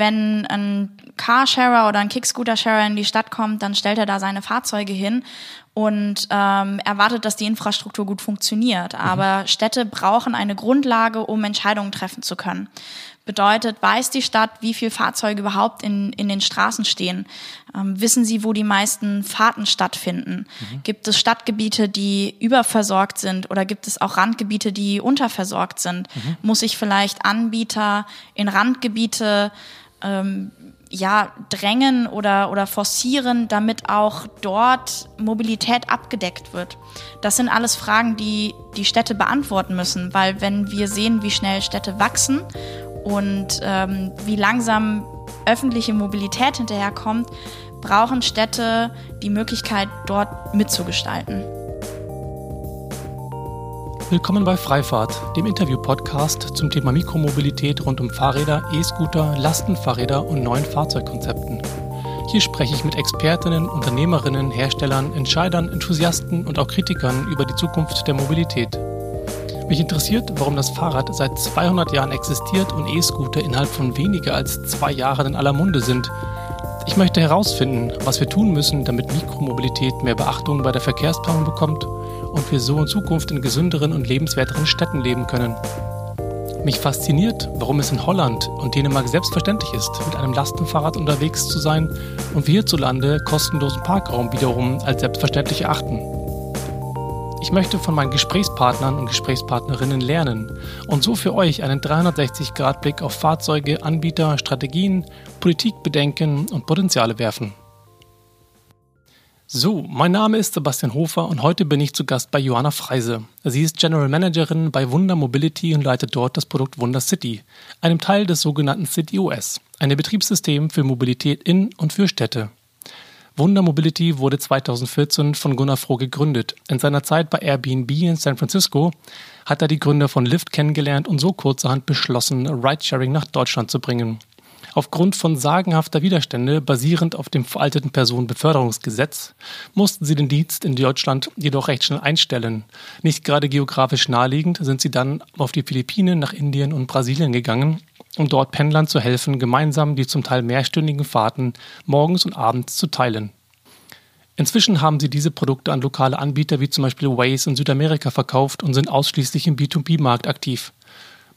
wenn ein Carsharer oder ein Kickscooter-Sharer in die Stadt kommt, dann stellt er da seine Fahrzeuge hin und ähm, erwartet, dass die Infrastruktur gut funktioniert. Mhm. Aber Städte brauchen eine Grundlage, um Entscheidungen treffen zu können. Bedeutet, weiß die Stadt, wie viele Fahrzeuge überhaupt in, in den Straßen stehen? Ähm, wissen sie, wo die meisten Fahrten stattfinden? Mhm. Gibt es Stadtgebiete, die überversorgt sind oder gibt es auch Randgebiete, die unterversorgt sind? Mhm. Muss ich vielleicht Anbieter in Randgebiete ähm, ja, drängen oder, oder forcieren, damit auch dort Mobilität abgedeckt wird? Das sind alles Fragen, die die Städte beantworten müssen, weil wenn wir sehen, wie schnell Städte wachsen und ähm, wie langsam öffentliche Mobilität hinterherkommt, brauchen Städte die Möglichkeit, dort mitzugestalten. Willkommen bei Freifahrt, dem Interview-Podcast zum Thema Mikromobilität rund um Fahrräder, E-Scooter, Lastenfahrräder und neuen Fahrzeugkonzepten. Hier spreche ich mit Expertinnen, Unternehmerinnen, Herstellern, Entscheidern, Enthusiasten und auch Kritikern über die Zukunft der Mobilität. Mich interessiert, warum das Fahrrad seit 200 Jahren existiert und E-Scooter innerhalb von weniger als zwei Jahren in aller Munde sind. Ich möchte herausfinden, was wir tun müssen, damit Mikromobilität mehr Beachtung bei der Verkehrsplanung bekommt und wir so in Zukunft in gesünderen und lebenswerteren Städten leben können. Mich fasziniert, warum es in Holland und Dänemark selbstverständlich ist, mit einem Lastenfahrrad unterwegs zu sein und wir hierzulande kostenlosen Parkraum wiederum als selbstverständlich erachten. Ich möchte von meinen Gesprächspartnern und Gesprächspartnerinnen lernen und so für euch einen 360-Grad-Blick auf Fahrzeuge, Anbieter, Strategien, Politikbedenken und Potenziale werfen. So, mein Name ist Sebastian Hofer und heute bin ich zu Gast bei Johanna Freise. Sie ist General Managerin bei Wunder Mobility und leitet dort das Produkt Wunder City, einem Teil des sogenannten City OS, einem Betriebssystem für Mobilität in und für Städte. Wunder Mobility wurde 2014 von Gunnar Froh gegründet. In seiner Zeit bei Airbnb in San Francisco hat er die Gründer von Lyft kennengelernt und so kurzerhand beschlossen, Ridesharing nach Deutschland zu bringen. Aufgrund von sagenhafter Widerstände basierend auf dem veralteten Personenbeförderungsgesetz mussten sie den Dienst in Deutschland jedoch recht schnell einstellen. Nicht gerade geografisch naheliegend sind sie dann auf die Philippinen, nach Indien und Brasilien gegangen um dort Pendlern zu helfen, gemeinsam die zum Teil mehrstündigen Fahrten morgens und abends zu teilen. Inzwischen haben sie diese Produkte an lokale Anbieter wie zum Beispiel Waze in Südamerika verkauft und sind ausschließlich im B2B-Markt aktiv.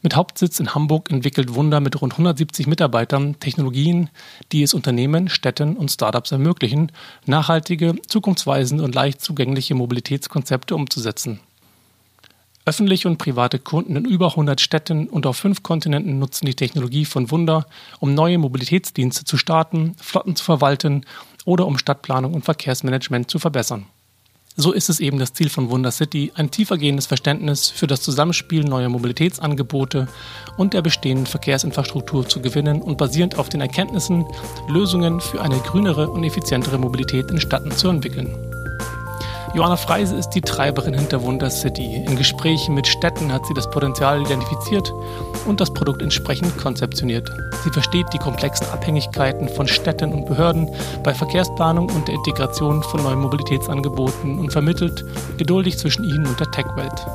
Mit Hauptsitz in Hamburg entwickelt Wunder mit rund 170 Mitarbeitern Technologien, die es Unternehmen, Städten und Startups ermöglichen, nachhaltige, zukunftsweisende und leicht zugängliche Mobilitätskonzepte umzusetzen. Öffentliche und private Kunden in über 100 Städten und auf fünf Kontinenten nutzen die Technologie von Wunder, um neue Mobilitätsdienste zu starten, Flotten zu verwalten oder um Stadtplanung und Verkehrsmanagement zu verbessern. So ist es eben das Ziel von Wunder City, ein tiefergehendes Verständnis für das Zusammenspiel neuer Mobilitätsangebote und der bestehenden Verkehrsinfrastruktur zu gewinnen und basierend auf den Erkenntnissen Lösungen für eine grünere und effizientere Mobilität in Städten zu entwickeln. Johanna Freise ist die Treiberin hinter Wunder City. In Gesprächen mit Städten hat sie das Potenzial identifiziert und das Produkt entsprechend konzeptioniert. Sie versteht die komplexen Abhängigkeiten von Städten und Behörden bei Verkehrsplanung und der Integration von neuen Mobilitätsangeboten und vermittelt geduldig zwischen ihnen und der Tech-Welt.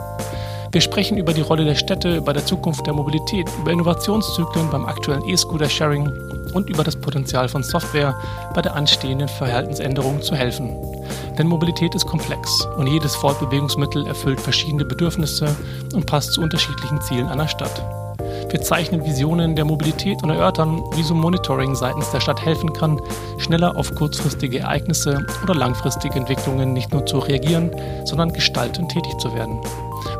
Wir sprechen über die Rolle der Städte bei der Zukunft der Mobilität, über Innovationszyklen beim aktuellen E-Scooter-Sharing und über das Potenzial von Software bei der anstehenden Verhaltensänderung zu helfen. Denn Mobilität ist komplex und jedes Fortbewegungsmittel erfüllt verschiedene Bedürfnisse und passt zu unterschiedlichen Zielen einer Stadt. Wir zeichnen Visionen der Mobilität und erörtern, wie so Monitoring seitens der Stadt helfen kann, schneller auf kurzfristige Ereignisse oder langfristige Entwicklungen nicht nur zu reagieren, sondern gestaltend tätig zu werden.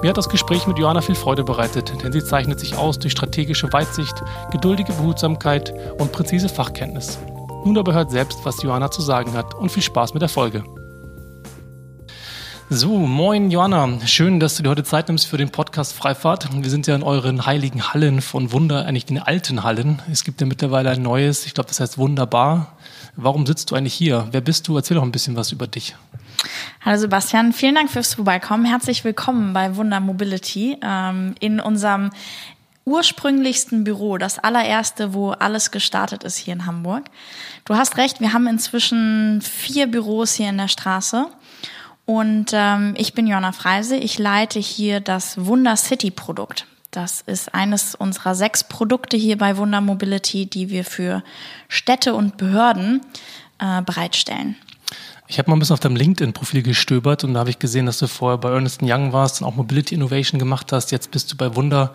Mir hat das Gespräch mit Johanna viel Freude bereitet, denn sie zeichnet sich aus durch strategische Weitsicht, geduldige Behutsamkeit und präzise Fachkenntnis. Nun aber hört selbst, was Johanna zu sagen hat und viel Spaß mit der Folge. So, moin Johanna. Schön, dass du dir heute Zeit nimmst für den Podcast Freifahrt. Wir sind ja in euren heiligen Hallen von Wunder, eigentlich den alten Hallen. Es gibt ja mittlerweile ein neues, ich glaube, das heißt Wunderbar. Warum sitzt du eigentlich hier? Wer bist du? Erzähl doch ein bisschen was über dich. Hallo Sebastian, vielen Dank fürs Vorbeikommen. Herzlich willkommen bei Wunder Mobility ähm, in unserem ursprünglichsten Büro, das allererste, wo alles gestartet ist hier in Hamburg. Du hast recht, wir haben inzwischen vier Büros hier in der Straße. Und ähm, ich bin Jonna Freise. Ich leite hier das Wunder City Produkt. Das ist eines unserer sechs Produkte hier bei Wunder Mobility, die wir für Städte und Behörden äh, bereitstellen. Ich habe mal ein bisschen auf deinem LinkedIn-Profil gestöbert und da habe ich gesehen, dass du vorher bei Ernest Young warst und auch Mobility Innovation gemacht hast. Jetzt bist du bei Wunder.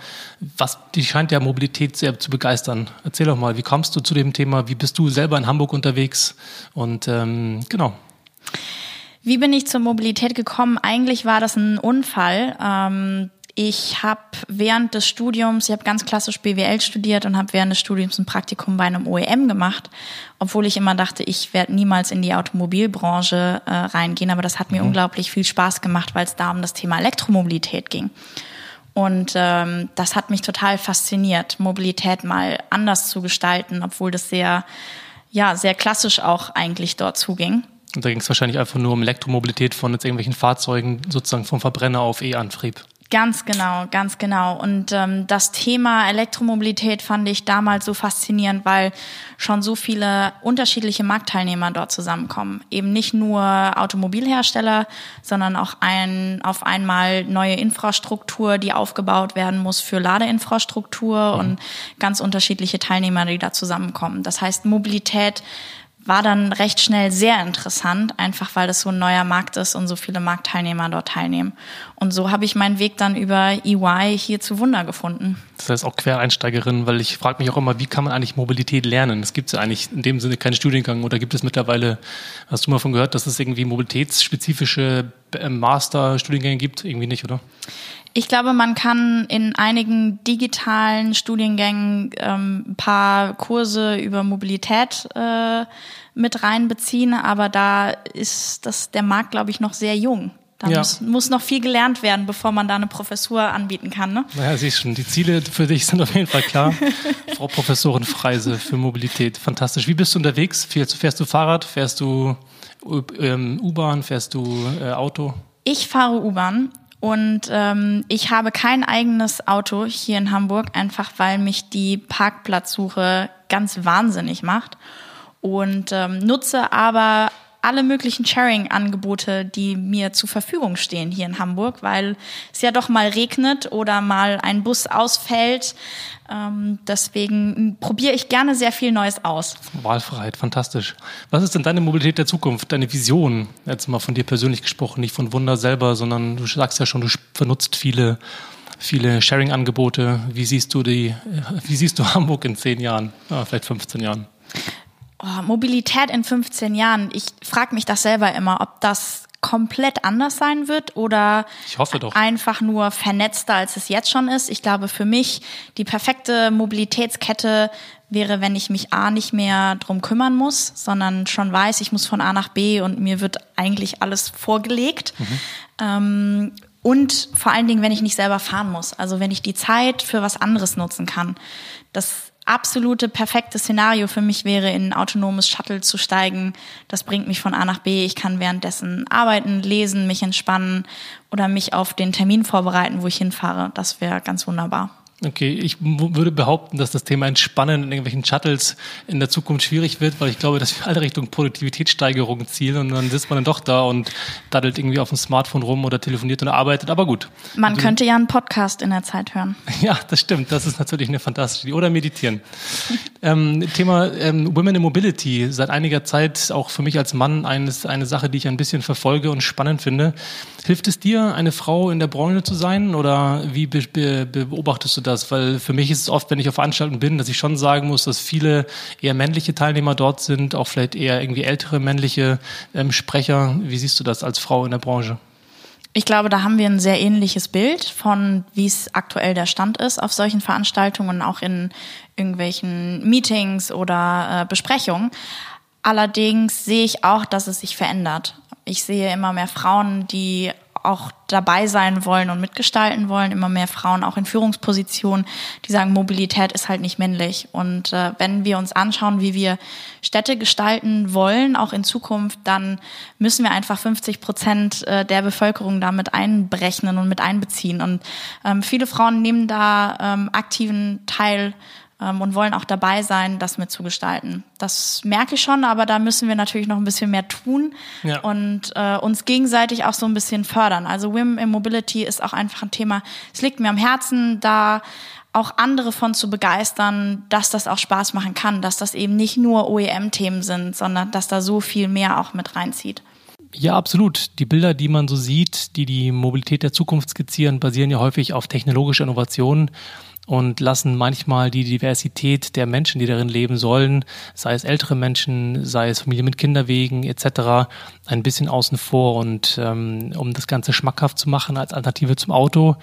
Was, die scheint ja Mobilität sehr zu begeistern. Erzähl doch mal, wie kommst du zu dem Thema? Wie bist du selber in Hamburg unterwegs? Und ähm, genau. Wie bin ich zur Mobilität gekommen? Eigentlich war das ein Unfall. Ähm, ich habe während des Studiums, ich habe ganz klassisch BWL studiert und habe während des Studiums ein Praktikum bei einem OEM gemacht, obwohl ich immer dachte, ich werde niemals in die Automobilbranche äh, reingehen. Aber das hat mir mhm. unglaublich viel Spaß gemacht, weil es da um das Thema Elektromobilität ging. Und ähm, das hat mich total fasziniert, Mobilität mal anders zu gestalten, obwohl das sehr, ja, sehr klassisch auch eigentlich dort zuging. Und da ging es wahrscheinlich einfach nur um Elektromobilität von jetzt irgendwelchen Fahrzeugen, sozusagen vom Verbrenner auf E-Antrieb. Ganz genau, ganz genau. Und ähm, das Thema Elektromobilität fand ich damals so faszinierend, weil schon so viele unterschiedliche Marktteilnehmer dort zusammenkommen. Eben nicht nur Automobilhersteller, sondern auch ein, auf einmal neue Infrastruktur, die aufgebaut werden muss für Ladeinfrastruktur mhm. und ganz unterschiedliche Teilnehmer, die da zusammenkommen. Das heißt, Mobilität war dann recht schnell sehr interessant, einfach weil das so ein neuer Markt ist und so viele Marktteilnehmer dort teilnehmen. Und so habe ich meinen Weg dann über EY hier zu Wunder gefunden. Das heißt auch Quereinsteigerin, weil ich frage mich auch immer, wie kann man eigentlich Mobilität lernen? Es gibt ja eigentlich in dem Sinne keinen Studiengang oder gibt es mittlerweile, hast du mal von gehört, dass es irgendwie mobilitätsspezifische äh, Master-Studiengänge gibt? Irgendwie nicht, oder? Ich glaube, man kann in einigen digitalen Studiengängen ähm, ein paar Kurse über Mobilität äh, mit reinbeziehen, aber da ist das der Markt, glaube ich, noch sehr jung. Da ja. muss, muss noch viel gelernt werden, bevor man da eine Professur anbieten kann. Ne? Naja, siehst schon, die Ziele für dich sind auf jeden Fall klar. Frau Professorin Freise für Mobilität, fantastisch. Wie bist du unterwegs? Fährst du Fahrrad? Fährst du ähm, U-Bahn? Fährst du äh, Auto? Ich fahre U-Bahn und ähm, ich habe kein eigenes Auto hier in Hamburg, einfach weil mich die Parkplatzsuche ganz wahnsinnig macht. Und ähm, nutze aber alle möglichen Sharing-Angebote, die mir zur Verfügung stehen hier in Hamburg, weil es ja doch mal regnet oder mal ein Bus ausfällt. Ähm, deswegen probiere ich gerne sehr viel Neues aus. Wahlfreiheit, fantastisch. Was ist denn deine Mobilität der Zukunft, deine Vision? Jetzt mal von dir persönlich gesprochen, nicht von Wunder selber, sondern du sagst ja schon, du benutzt viele viele Sharing-Angebote. Wie siehst du die, wie siehst du Hamburg in zehn Jahren, ja, vielleicht 15 Jahren? Oh, Mobilität in 15 Jahren, ich frage mich das selber immer, ob das komplett anders sein wird oder einfach nur vernetzter, als es jetzt schon ist. Ich glaube, für mich die perfekte Mobilitätskette wäre, wenn ich mich A nicht mehr drum kümmern muss, sondern schon weiß, ich muss von A nach B und mir wird eigentlich alles vorgelegt. Mhm. Ähm, und vor allen Dingen, wenn ich nicht selber fahren muss. Also wenn ich die Zeit für was anderes nutzen kann. Das absolute perfekte Szenario für mich wäre, in ein autonomes Shuttle zu steigen. Das bringt mich von A nach B. Ich kann währenddessen arbeiten, lesen, mich entspannen oder mich auf den Termin vorbereiten, wo ich hinfahre. Das wäre ganz wunderbar. Okay, ich würde behaupten, dass das Thema Entspannen in irgendwelchen Shuttles in der Zukunft schwierig wird, weil ich glaube, dass wir alle Richtung Produktivitätssteigerung zielen und dann sitzt man dann doch da und daddelt irgendwie auf dem Smartphone rum oder telefoniert und arbeitet, aber gut. Man du, könnte ja einen Podcast in der Zeit hören. Ja, das stimmt, das ist natürlich eine fantastische Idee. Oder meditieren. ähm, Thema ähm, Women in Mobility, seit einiger Zeit auch für mich als Mann eines, eine Sache, die ich ein bisschen verfolge und spannend finde. Hilft es dir, eine Frau in der Branche zu sein oder wie be be beobachtest du das? Das? Weil für mich ist es oft, wenn ich auf Veranstaltungen bin, dass ich schon sagen muss, dass viele eher männliche Teilnehmer dort sind, auch vielleicht eher irgendwie ältere männliche ähm, Sprecher. Wie siehst du das als Frau in der Branche? Ich glaube, da haben wir ein sehr ähnliches Bild von, wie es aktuell der Stand ist auf solchen Veranstaltungen, auch in irgendwelchen Meetings oder äh, Besprechungen. Allerdings sehe ich auch, dass es sich verändert. Ich sehe immer mehr Frauen, die auch dabei sein wollen und mitgestalten wollen, immer mehr Frauen auch in Führungspositionen, die sagen, Mobilität ist halt nicht männlich. Und äh, wenn wir uns anschauen, wie wir Städte gestalten wollen, auch in Zukunft, dann müssen wir einfach 50 Prozent äh, der Bevölkerung damit einberechnen und mit einbeziehen. Und ähm, viele Frauen nehmen da ähm, aktiven Teil ähm, und wollen auch dabei sein, das mitzugestalten. Das merke ich schon, aber da müssen wir natürlich noch ein bisschen mehr tun ja. und äh, uns gegenseitig auch so ein bisschen fördern. Also Women in Mobility ist auch einfach ein Thema, es liegt mir am Herzen, da auch andere von zu begeistern, dass das auch Spaß machen kann, dass das eben nicht nur OEM-Themen sind, sondern dass da so viel mehr auch mit reinzieht. Ja, absolut. Die Bilder, die man so sieht, die die Mobilität der Zukunft skizzieren, basieren ja häufig auf technologischer Innovation und lassen manchmal die Diversität der Menschen, die darin leben sollen, sei es ältere Menschen, sei es Familien mit Kinderwegen etc., ein bisschen außen vor. Und ähm, um das Ganze schmackhaft zu machen als Alternative zum Auto,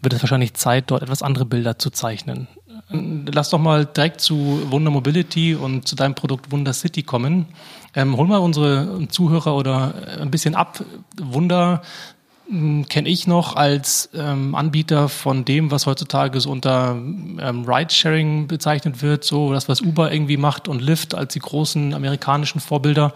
wird es wahrscheinlich Zeit, dort etwas andere Bilder zu zeichnen. Lass doch mal direkt zu Wunder Mobility und zu deinem Produkt Wunder City kommen. Ähm, hol mal unsere Zuhörer oder ein bisschen ab. Wunder kenne ich noch als ähm, Anbieter von dem, was heutzutage so unter ähm, Ride-Sharing bezeichnet wird, so das, was Uber irgendwie macht und Lyft als die großen amerikanischen Vorbilder.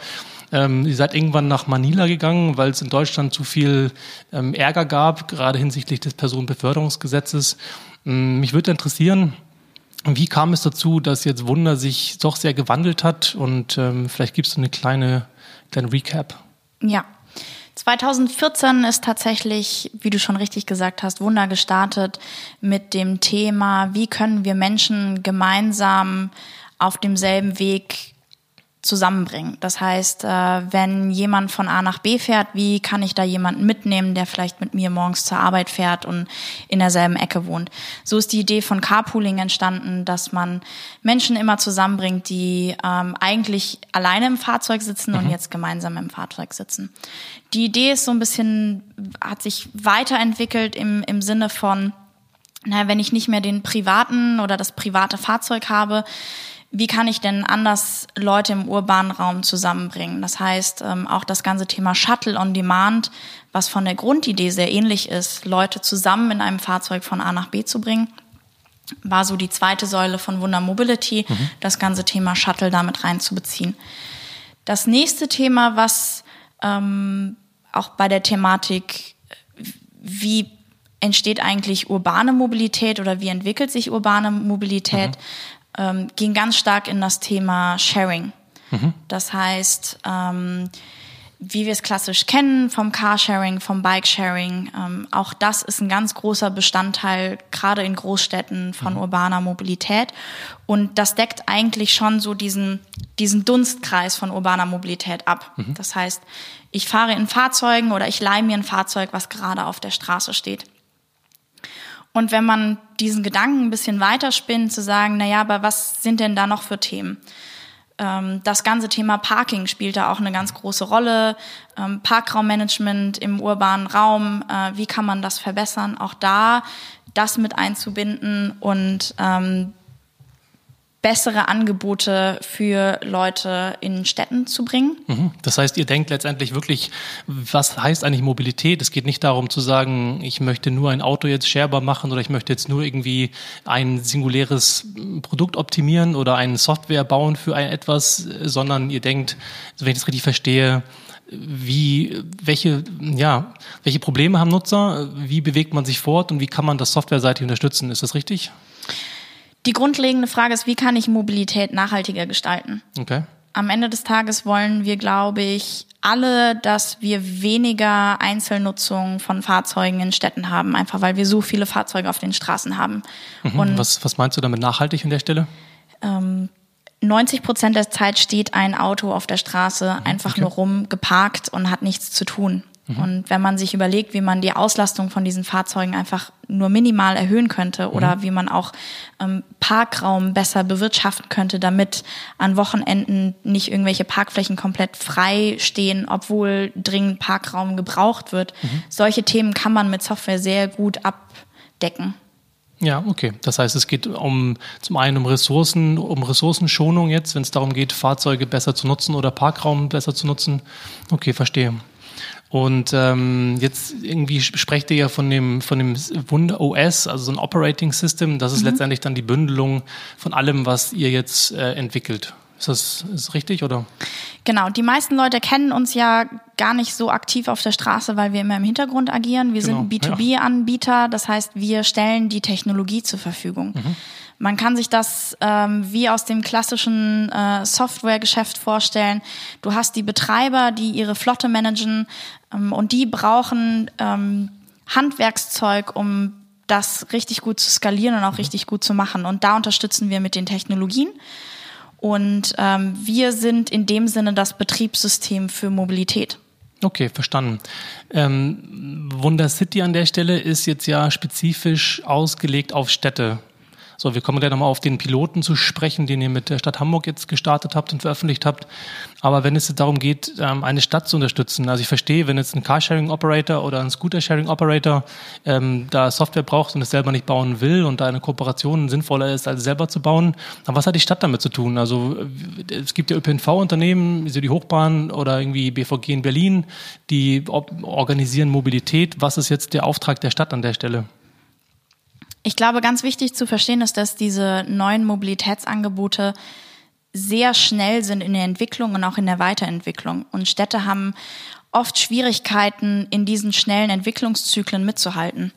Ähm, ihr seid irgendwann nach Manila gegangen, weil es in Deutschland zu viel ähm, Ärger gab, gerade hinsichtlich des Personenbeförderungsgesetzes. Ähm, mich würde interessieren, wie kam es dazu, dass jetzt Wunder sich doch sehr gewandelt hat? Und ähm, vielleicht gibst du eine kleine, kleine Recap. Ja. 2014 ist tatsächlich, wie du schon richtig gesagt hast, Wunder gestartet mit dem Thema, wie können wir Menschen gemeinsam auf demselben Weg zusammenbringen. Das heißt, äh, wenn jemand von A nach B fährt, wie kann ich da jemanden mitnehmen, der vielleicht mit mir morgens zur Arbeit fährt und in derselben Ecke wohnt. So ist die Idee von Carpooling entstanden, dass man Menschen immer zusammenbringt, die ähm, eigentlich alleine im Fahrzeug sitzen mhm. und jetzt gemeinsam im Fahrzeug sitzen. Die Idee ist so ein bisschen, hat sich weiterentwickelt im, im Sinne von, na, wenn ich nicht mehr den privaten oder das private Fahrzeug habe, wie kann ich denn anders Leute im urbanen Raum zusammenbringen? Das heißt, ähm, auch das ganze Thema Shuttle on Demand, was von der Grundidee sehr ähnlich ist, Leute zusammen in einem Fahrzeug von A nach B zu bringen, war so die zweite Säule von Wunder Mobility, mhm. das ganze Thema Shuttle damit reinzubeziehen. Das nächste Thema, was ähm, auch bei der Thematik, wie entsteht eigentlich urbane Mobilität oder wie entwickelt sich urbane Mobilität, mhm ähm, ging ganz stark in das Thema Sharing. Mhm. Das heißt, ähm, wie wir es klassisch kennen vom Carsharing, vom Bikesharing, ähm, auch das ist ein ganz großer Bestandteil, gerade in Großstädten von mhm. urbaner Mobilität. Und das deckt eigentlich schon so diesen, diesen Dunstkreis von urbaner Mobilität ab. Mhm. Das heißt, ich fahre in Fahrzeugen oder ich leihe mir ein Fahrzeug, was gerade auf der Straße steht. Und wenn man diesen Gedanken ein bisschen weiterspinnt, zu sagen, na ja, aber was sind denn da noch für Themen? Ähm, das ganze Thema Parking spielt da auch eine ganz große Rolle. Ähm, Parkraummanagement im urbanen Raum, äh, wie kann man das verbessern? Auch da das mit einzubinden und ähm, bessere Angebote für Leute in Städten zu bringen. Mhm. Das heißt, ihr denkt letztendlich wirklich, was heißt eigentlich Mobilität? Es geht nicht darum zu sagen, ich möchte nur ein Auto jetzt sharebar machen oder ich möchte jetzt nur irgendwie ein singuläres Produkt optimieren oder eine Software bauen für ein etwas, sondern ihr denkt, wenn ich das richtig verstehe, wie, welche, ja, welche Probleme haben Nutzer? Wie bewegt man sich fort und wie kann man das softwareseitig unterstützen? Ist das richtig? Die grundlegende Frage ist, wie kann ich Mobilität nachhaltiger gestalten? Okay. Am Ende des Tages wollen wir, glaube ich, alle, dass wir weniger Einzelnutzung von Fahrzeugen in Städten haben, einfach weil wir so viele Fahrzeuge auf den Straßen haben. Mhm. Und was, was meinst du damit nachhaltig an der Stelle? Ähm, 90 Prozent der Zeit steht ein Auto auf der Straße einfach okay. nur rum, geparkt und hat nichts zu tun. Mhm. Und wenn man sich überlegt, wie man die Auslastung von diesen Fahrzeugen einfach nur minimal erhöhen könnte mhm. oder wie man auch ähm, Parkraum besser bewirtschaften könnte, damit an Wochenenden nicht irgendwelche Parkflächen komplett frei stehen, obwohl dringend Parkraum gebraucht wird. Mhm. Solche Themen kann man mit Software sehr gut abdecken. Ja, okay. Das heißt, es geht um zum einen um Ressourcen, um Ressourcenschonung jetzt, wenn es darum geht, Fahrzeuge besser zu nutzen oder Parkraum besser zu nutzen. Okay, verstehe. Und ähm, jetzt irgendwie sprecht ihr ja von dem, von dem Wunder OS, also so ein Operating System. Das ist mhm. letztendlich dann die Bündelung von allem, was ihr jetzt äh, entwickelt. Ist das, ist richtig oder? Genau, die meisten Leute kennen uns ja gar nicht so aktiv auf der Straße, weil wir immer im Hintergrund agieren. Wir genau. sind B2B-Anbieter, das heißt, wir stellen die Technologie zur Verfügung. Mhm. Man kann sich das ähm, wie aus dem klassischen äh, Softwaregeschäft vorstellen. Du hast die Betreiber, die ihre Flotte managen und die brauchen ähm, Handwerkszeug, um das richtig gut zu skalieren und auch richtig gut zu machen. Und da unterstützen wir mit den Technologien. Und ähm, wir sind in dem Sinne das Betriebssystem für Mobilität. Okay, verstanden. Ähm, Wunder City an der Stelle ist jetzt ja spezifisch ausgelegt auf Städte. So, wir kommen gleich nochmal auf den Piloten zu sprechen, den ihr mit der Stadt Hamburg jetzt gestartet habt und veröffentlicht habt. Aber wenn es darum geht, ähm, eine Stadt zu unterstützen, also ich verstehe, wenn jetzt ein Carsharing-Operator oder ein Scooter-Sharing-Operator ähm, da Software braucht und es selber nicht bauen will und da eine Kooperation sinnvoller ist, als selber zu bauen, dann was hat die Stadt damit zu tun? Also es gibt ja ÖPNV-Unternehmen, wie so die Hochbahn oder irgendwie BVG in Berlin, die organisieren Mobilität. Was ist jetzt der Auftrag der Stadt an der Stelle? Ich glaube, ganz wichtig zu verstehen ist, dass diese neuen Mobilitätsangebote sehr schnell sind in der Entwicklung und auch in der Weiterentwicklung. Und Städte haben oft Schwierigkeiten, in diesen schnellen Entwicklungszyklen mitzuhalten.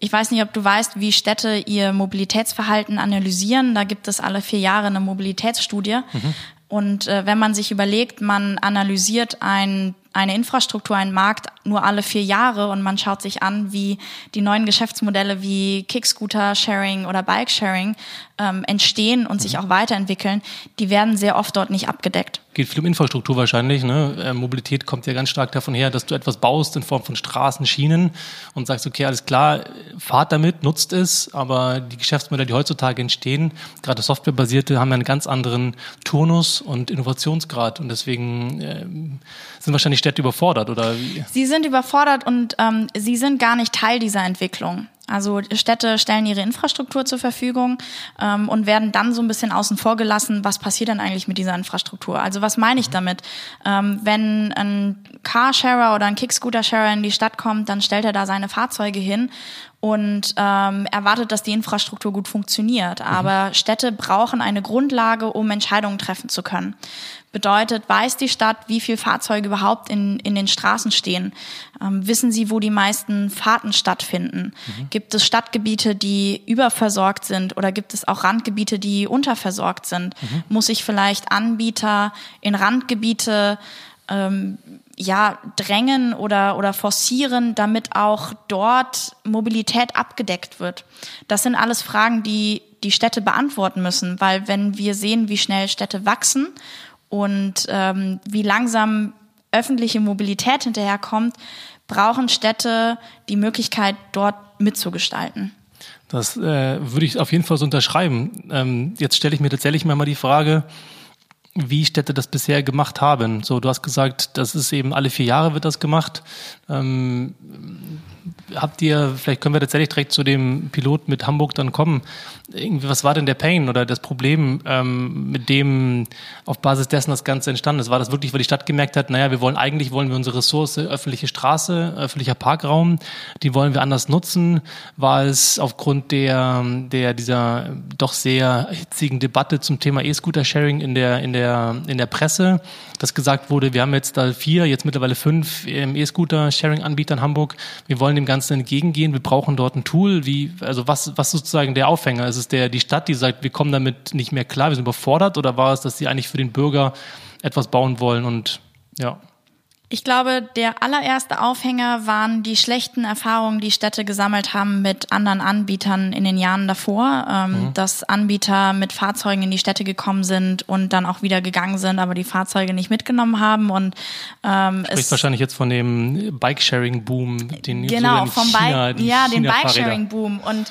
Ich weiß nicht, ob du weißt, wie Städte ihr Mobilitätsverhalten analysieren. Da gibt es alle vier Jahre eine Mobilitätsstudie. Mhm. Und äh, wenn man sich überlegt, man analysiert ein eine Infrastruktur, ein Markt nur alle vier Jahre und man schaut sich an, wie die neuen Geschäftsmodelle wie Kickscooter-Sharing oder Bike-Sharing ähm, entstehen und mhm. sich auch weiterentwickeln, die werden sehr oft dort nicht abgedeckt. Geht viel um Infrastruktur wahrscheinlich. Ne? Äh, Mobilität kommt ja ganz stark davon her, dass du etwas baust in Form von Straßen, Schienen und sagst, okay, alles klar, fahrt damit, nutzt es, aber die Geschäftsmodelle, die heutzutage entstehen, gerade softwarebasierte, haben einen ganz anderen Turnus und Innovationsgrad und deswegen äh, sind wahrscheinlich Städte überfordert oder wie? Sie sind überfordert und ähm, sie sind gar nicht Teil dieser Entwicklung. Also Städte stellen ihre Infrastruktur zur Verfügung ähm, und werden dann so ein bisschen außen vor gelassen, was passiert denn eigentlich mit dieser Infrastruktur? Also was meine ich damit? Ähm, wenn ein Carsharer oder ein Kickscooter-Sharer in die Stadt kommt, dann stellt er da seine Fahrzeuge hin und ähm, erwartet, dass die Infrastruktur gut funktioniert. Mhm. Aber Städte brauchen eine Grundlage, um Entscheidungen treffen zu können. Bedeutet, weiß die Stadt, wie viele Fahrzeuge überhaupt in, in den Straßen stehen? Ähm, wissen sie, wo die meisten Fahrten stattfinden? Mhm. Gibt es Stadtgebiete, die überversorgt sind oder gibt es auch Randgebiete, die unterversorgt sind? Mhm. Muss ich vielleicht Anbieter in Randgebiete ähm, ja, drängen oder, oder forcieren, damit auch dort Mobilität abgedeckt wird? Das sind alles Fragen, die die Städte beantworten müssen, weil wenn wir sehen, wie schnell Städte wachsen und ähm, wie langsam öffentliche Mobilität hinterherkommt, brauchen Städte die Möglichkeit, dort mitzugestalten. Das äh, würde ich auf jeden Fall so unterschreiben. Ähm, jetzt stelle ich mir tatsächlich mal die Frage, wie Städte das bisher gemacht haben. So, du hast gesagt, das ist eben alle vier Jahre wird das gemacht. Ähm, habt ihr, vielleicht können wir tatsächlich direkt zu dem Pilot mit Hamburg dann kommen. Irgendwie, was war denn der Pain oder das Problem, ähm, mit dem auf Basis dessen das Ganze entstanden ist? War das wirklich, weil die Stadt gemerkt hat, naja, wir wollen eigentlich wollen wir unsere Ressource, öffentliche Straße, öffentlicher Parkraum, die wollen wir anders nutzen? War es aufgrund der, der dieser doch sehr hitzigen Debatte zum Thema E-Scooter-Sharing in der, in der, in der Presse, dass gesagt wurde, wir haben jetzt da vier, jetzt mittlerweile fünf E-Scooter-Sharing-Anbieter in Hamburg. Wir wollen dem Ganzen entgegengehen. Wir brauchen dort ein Tool. Wie, also was, was sozusagen der Aufhänger? Ist es der, die Stadt, die sagt, wir kommen damit nicht mehr klar, wir sind überfordert? Oder war es, dass sie eigentlich für den Bürger etwas bauen wollen und, ja? Ich glaube, der allererste Aufhänger waren die schlechten Erfahrungen, die Städte gesammelt haben mit anderen Anbietern in den Jahren davor, ähm, mhm. dass Anbieter mit Fahrzeugen in die Städte gekommen sind und dann auch wieder gegangen sind, aber die Fahrzeuge nicht mitgenommen haben und ähm, Spricht wahrscheinlich jetzt von dem Bikesharing-Boom, den genau so vom China, Bike, ja, den Bikesharing-Boom und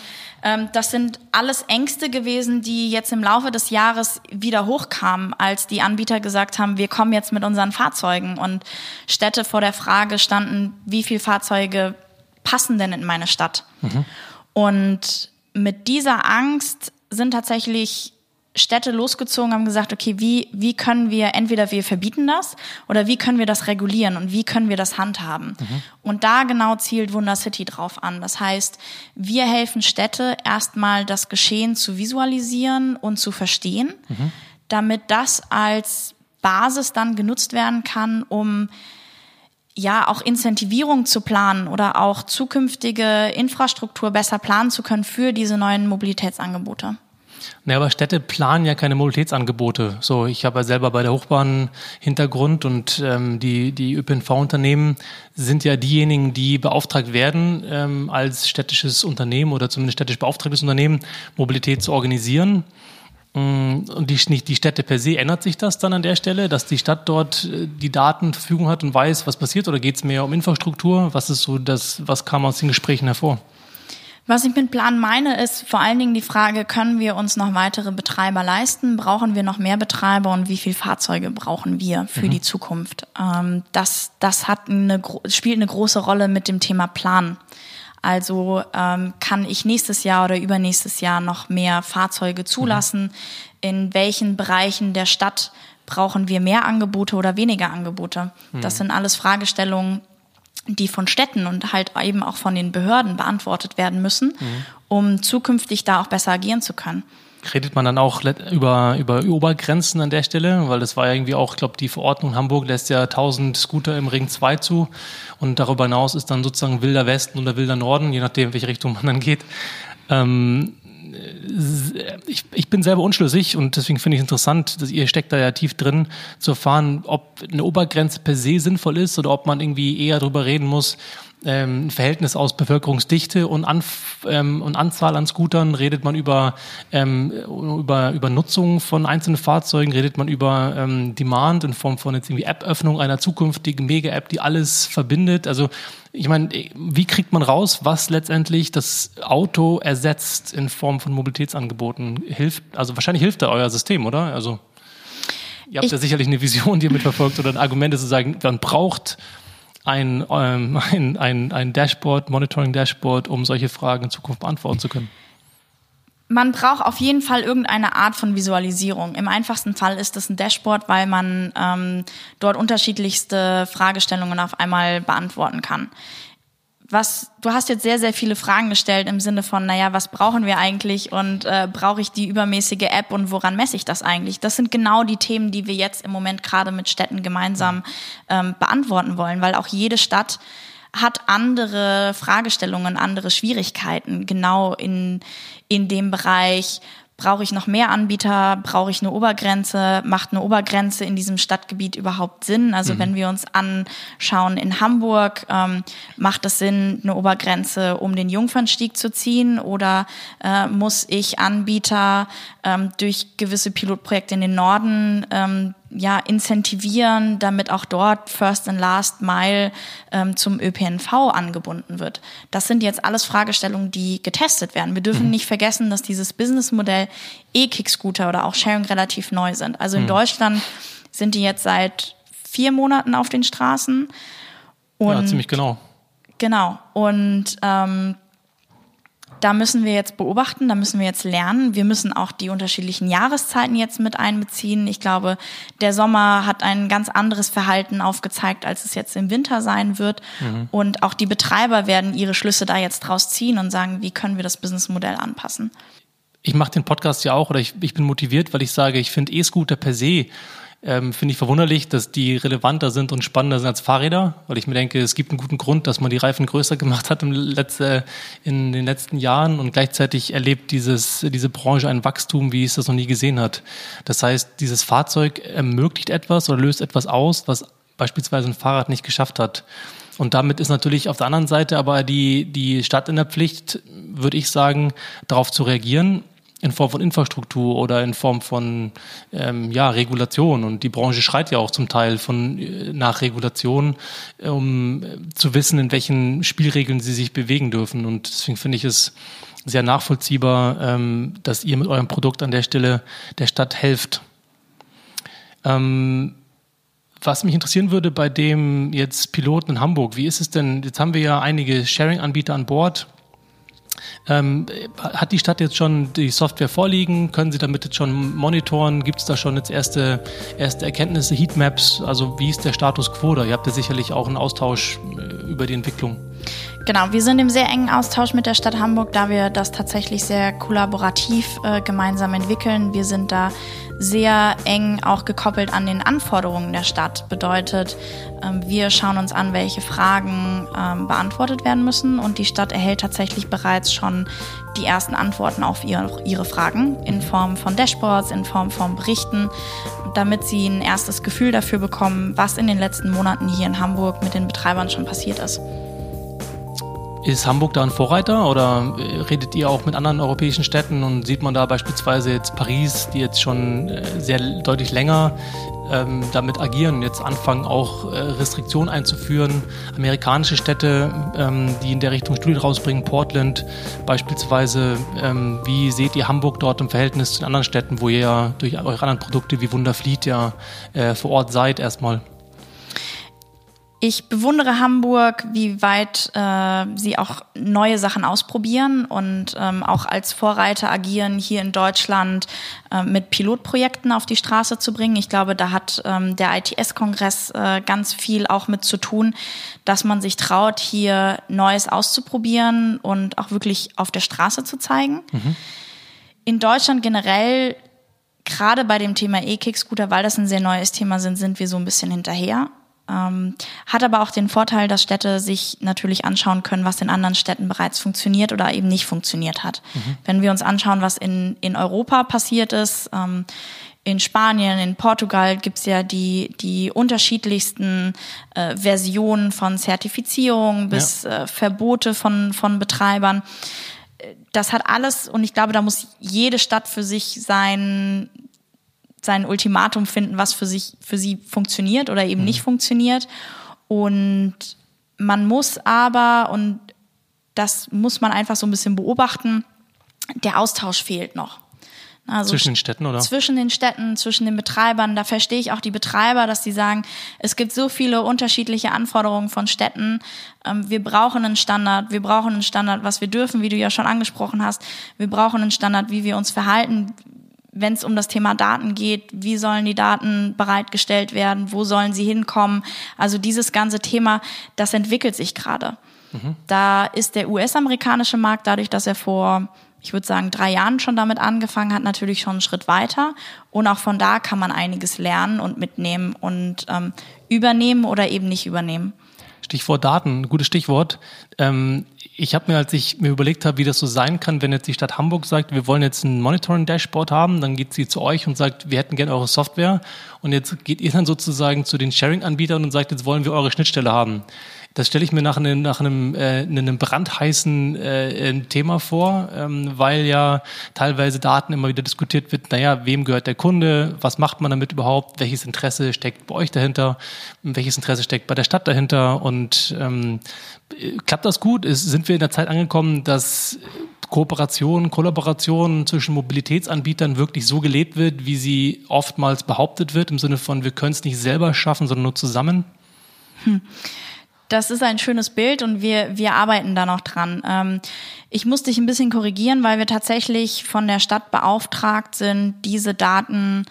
das sind alles Ängste gewesen, die jetzt im Laufe des Jahres wieder hochkamen, als die Anbieter gesagt haben, wir kommen jetzt mit unseren Fahrzeugen und Städte vor der Frage standen, wie viele Fahrzeuge passen denn in meine Stadt? Mhm. Und mit dieser Angst sind tatsächlich Städte losgezogen, haben gesagt, okay, wie, wie können wir, entweder wir verbieten das oder wie können wir das regulieren und wie können wir das handhaben? Mhm. Und da genau zielt Wunder City drauf an. Das heißt, wir helfen Städte erstmal das Geschehen zu visualisieren und zu verstehen, mhm. damit das als Basis dann genutzt werden kann, um ja auch Incentivierung zu planen oder auch zukünftige Infrastruktur besser planen zu können für diese neuen Mobilitätsangebote. Naja, aber Städte planen ja keine Mobilitätsangebote. So, ich habe ja selber bei der Hochbahn Hintergrund und ähm, die, die ÖPNV-Unternehmen sind ja diejenigen, die beauftragt werden, ähm, als städtisches Unternehmen oder zumindest städtisch beauftragtes Unternehmen Mobilität zu organisieren. Mm, und die, die Städte per se, ändert sich das dann an der Stelle, dass die Stadt dort äh, die Daten zur Verfügung hat und weiß, was passiert? Oder geht es mehr um Infrastruktur? Was ist so das, was kam aus den Gesprächen hervor? Was ich mit Plan meine, ist vor allen Dingen die Frage, können wir uns noch weitere Betreiber leisten? Brauchen wir noch mehr Betreiber und wie viele Fahrzeuge brauchen wir für mhm. die Zukunft? Ähm, das das hat eine, spielt eine große Rolle mit dem Thema Plan. Also ähm, kann ich nächstes Jahr oder übernächstes Jahr noch mehr Fahrzeuge zulassen? Mhm. In welchen Bereichen der Stadt brauchen wir mehr Angebote oder weniger Angebote? Mhm. Das sind alles Fragestellungen, die von Städten und halt eben auch von den Behörden beantwortet werden müssen, mhm. um zukünftig da auch besser agieren zu können. Redet man dann auch über, über Obergrenzen an der Stelle? Weil das war ja irgendwie auch, ich glaube, die Verordnung Hamburg lässt ja 1000 Scooter im Ring 2 zu und darüber hinaus ist dann sozusagen wilder Westen oder wilder Norden, je nachdem, welche Richtung man dann geht. Ähm, ich, ich bin selber unschlüssig und deswegen finde ich interessant, dass ihr steckt da ja tief drin, zu erfahren, ob eine Obergrenze per se sinnvoll ist oder ob man irgendwie eher darüber reden muss, ähm, ein Verhältnis aus Bevölkerungsdichte und, Anf ähm, und Anzahl an Scootern, redet man über, ähm, über, über Nutzung von einzelnen Fahrzeugen, redet man über ähm, Demand in Form von jetzt irgendwie App-Öffnung einer zukünftigen Mega-App, die alles verbindet. Also ich meine, wie kriegt man raus, was letztendlich das Auto ersetzt in Form von Mobilitätsangeboten? Hilft, also wahrscheinlich hilft da euer System, oder? Also ihr habt ich ja sicherlich eine Vision, die ihr mitverfolgt oder ein Argument, das zu sagen, man braucht ein, ähm, ein, ein, ein Dashboard, Monitoring-Dashboard, um solche Fragen in Zukunft beantworten zu können? Man braucht auf jeden Fall irgendeine Art von Visualisierung. Im einfachsten Fall ist es ein Dashboard, weil man ähm, dort unterschiedlichste Fragestellungen auf einmal beantworten kann was du hast jetzt sehr sehr viele Fragen gestellt im Sinne von naja was brauchen wir eigentlich und äh, brauche ich die übermäßige App und woran messe ich das eigentlich das sind genau die Themen die wir jetzt im Moment gerade mit Städten gemeinsam ähm, beantworten wollen weil auch jede Stadt hat andere Fragestellungen andere Schwierigkeiten genau in in dem Bereich Brauche ich noch mehr Anbieter? Brauche ich eine Obergrenze? Macht eine Obergrenze in diesem Stadtgebiet überhaupt Sinn? Also mhm. wenn wir uns anschauen in Hamburg, ähm, macht es Sinn, eine Obergrenze um den Jungfernstieg zu ziehen? Oder äh, muss ich Anbieter ähm, durch gewisse Pilotprojekte in den Norden ähm, ja, incentivieren, damit auch dort First and Last Mile ähm, zum ÖPNV angebunden wird. Das sind jetzt alles Fragestellungen, die getestet werden. Wir dürfen mhm. nicht vergessen, dass dieses Businessmodell E-Kick-Scooter oder auch Sharing relativ neu sind. Also in mhm. Deutschland sind die jetzt seit vier Monaten auf den Straßen. Und ja, ziemlich genau. Genau. Und ähm, da müssen wir jetzt beobachten, da müssen wir jetzt lernen. Wir müssen auch die unterschiedlichen Jahreszeiten jetzt mit einbeziehen. Ich glaube, der Sommer hat ein ganz anderes Verhalten aufgezeigt, als es jetzt im Winter sein wird. Mhm. Und auch die Betreiber werden ihre Schlüsse da jetzt draus ziehen und sagen, wie können wir das Businessmodell anpassen. Ich mache den Podcast ja auch oder ich, ich bin motiviert, weil ich sage, ich finde E-Scooter per se ähm, finde ich verwunderlich, dass die relevanter sind und spannender sind als Fahrräder, weil ich mir denke, es gibt einen guten Grund, dass man die Reifen größer gemacht hat im letzte, in den letzten Jahren und gleichzeitig erlebt dieses, diese Branche ein Wachstum, wie es das noch nie gesehen hat. Das heißt, dieses Fahrzeug ermöglicht etwas oder löst etwas aus, was beispielsweise ein Fahrrad nicht geschafft hat. Und damit ist natürlich auf der anderen Seite aber die, die Stadt in der Pflicht, würde ich sagen, darauf zu reagieren in Form von Infrastruktur oder in Form von ähm, ja, Regulation. Und die Branche schreit ja auch zum Teil von äh, nach Regulation, um zu wissen, in welchen Spielregeln sie sich bewegen dürfen. Und deswegen finde ich es sehr nachvollziehbar, ähm, dass ihr mit eurem Produkt an der Stelle der Stadt helft. Ähm, was mich interessieren würde bei dem jetzt Piloten in Hamburg, wie ist es denn? Jetzt haben wir ja einige Sharing-Anbieter an Bord. Ähm, hat die Stadt jetzt schon die Software vorliegen? Können Sie damit jetzt schon monitoren? Gibt es da schon jetzt erste, erste Erkenntnisse, Heatmaps? Also wie ist der Status quo da? Ihr habt ja sicherlich auch einen Austausch äh, über die Entwicklung. Genau, wir sind im sehr engen Austausch mit der Stadt Hamburg, da wir das tatsächlich sehr kollaborativ äh, gemeinsam entwickeln. Wir sind da sehr eng auch gekoppelt an den Anforderungen der Stadt. Bedeutet, ähm, wir schauen uns an, welche Fragen ähm, beantwortet werden müssen und die Stadt erhält tatsächlich bereits schon die ersten Antworten auf ihre, ihre Fragen in Form von Dashboards, in Form von Berichten, damit sie ein erstes Gefühl dafür bekommen, was in den letzten Monaten hier in Hamburg mit den Betreibern schon passiert ist. Ist Hamburg da ein Vorreiter oder redet ihr auch mit anderen europäischen Städten und sieht man da beispielsweise jetzt Paris, die jetzt schon äh, sehr deutlich länger ähm, damit agieren und jetzt anfangen auch äh, Restriktionen einzuführen. Amerikanische Städte, ähm, die in der Richtung Studien rausbringen, Portland beispielsweise. Ähm, wie seht ihr Hamburg dort im Verhältnis zu den anderen Städten, wo ihr ja durch eure anderen Produkte wie Wunderfleet ja äh, vor Ort seid erstmal? Ich bewundere Hamburg, wie weit äh, sie auch neue Sachen ausprobieren und ähm, auch als Vorreiter agieren, hier in Deutschland äh, mit Pilotprojekten auf die Straße zu bringen. Ich glaube, da hat ähm, der ITS-Kongress äh, ganz viel auch mit zu tun, dass man sich traut, hier Neues auszuprobieren und auch wirklich auf der Straße zu zeigen. Mhm. In Deutschland generell gerade bei dem Thema E-Kick-Scooter, weil das ein sehr neues Thema sind, sind wir so ein bisschen hinterher. Ähm, hat aber auch den Vorteil, dass Städte sich natürlich anschauen können, was in anderen Städten bereits funktioniert oder eben nicht funktioniert hat. Mhm. Wenn wir uns anschauen, was in, in Europa passiert ist, ähm, in Spanien, in Portugal gibt's ja die, die unterschiedlichsten äh, Versionen von Zertifizierung bis ja. äh, Verbote von, von Betreibern. Das hat alles, und ich glaube, da muss jede Stadt für sich sein, sein Ultimatum finden, was für sich, für sie funktioniert oder eben mhm. nicht funktioniert. Und man muss aber, und das muss man einfach so ein bisschen beobachten, der Austausch fehlt noch. Also zwischen den Städten, oder? Zwischen den Städten, zwischen den Betreibern. Da verstehe ich auch die Betreiber, dass die sagen, es gibt so viele unterschiedliche Anforderungen von Städten. Ähm, wir brauchen einen Standard. Wir brauchen einen Standard, was wir dürfen, wie du ja schon angesprochen hast. Wir brauchen einen Standard, wie wir uns verhalten, wenn es um das Thema Daten geht, wie sollen die Daten bereitgestellt werden, wo sollen sie hinkommen. Also dieses ganze Thema, das entwickelt sich gerade. Mhm. Da ist der US-amerikanische Markt, dadurch, dass er vor, ich würde sagen, drei Jahren schon damit angefangen hat, natürlich schon einen Schritt weiter. Und auch von da kann man einiges lernen und mitnehmen und ähm, übernehmen oder eben nicht übernehmen. Stichwort Daten, gutes Stichwort. Ähm, ich habe mir, als ich mir überlegt habe, wie das so sein kann, wenn jetzt die Stadt Hamburg sagt, wir wollen jetzt ein Monitoring-Dashboard haben, dann geht sie zu euch und sagt, wir hätten gerne eure Software. Und jetzt geht ihr dann sozusagen zu den Sharing-Anbietern und sagt, jetzt wollen wir eure Schnittstelle haben. Das stelle ich mir nach einem, nach einem, äh, einem brandheißen äh, Thema vor, ähm, weil ja teilweise Daten immer wieder diskutiert wird, naja, wem gehört der Kunde, was macht man damit überhaupt, welches Interesse steckt bei euch dahinter, welches Interesse steckt bei der Stadt dahinter und ähm, klappt das gut? Ist, sind wir in der Zeit angekommen, dass Kooperation, Kollaboration zwischen Mobilitätsanbietern wirklich so gelebt wird, wie sie oftmals behauptet wird, im Sinne von, wir können es nicht selber schaffen, sondern nur zusammen? Hm. Das ist ein schönes Bild und wir, wir arbeiten da noch dran. Ähm, ich muss dich ein bisschen korrigieren, weil wir tatsächlich von der Stadt beauftragt sind, diese Daten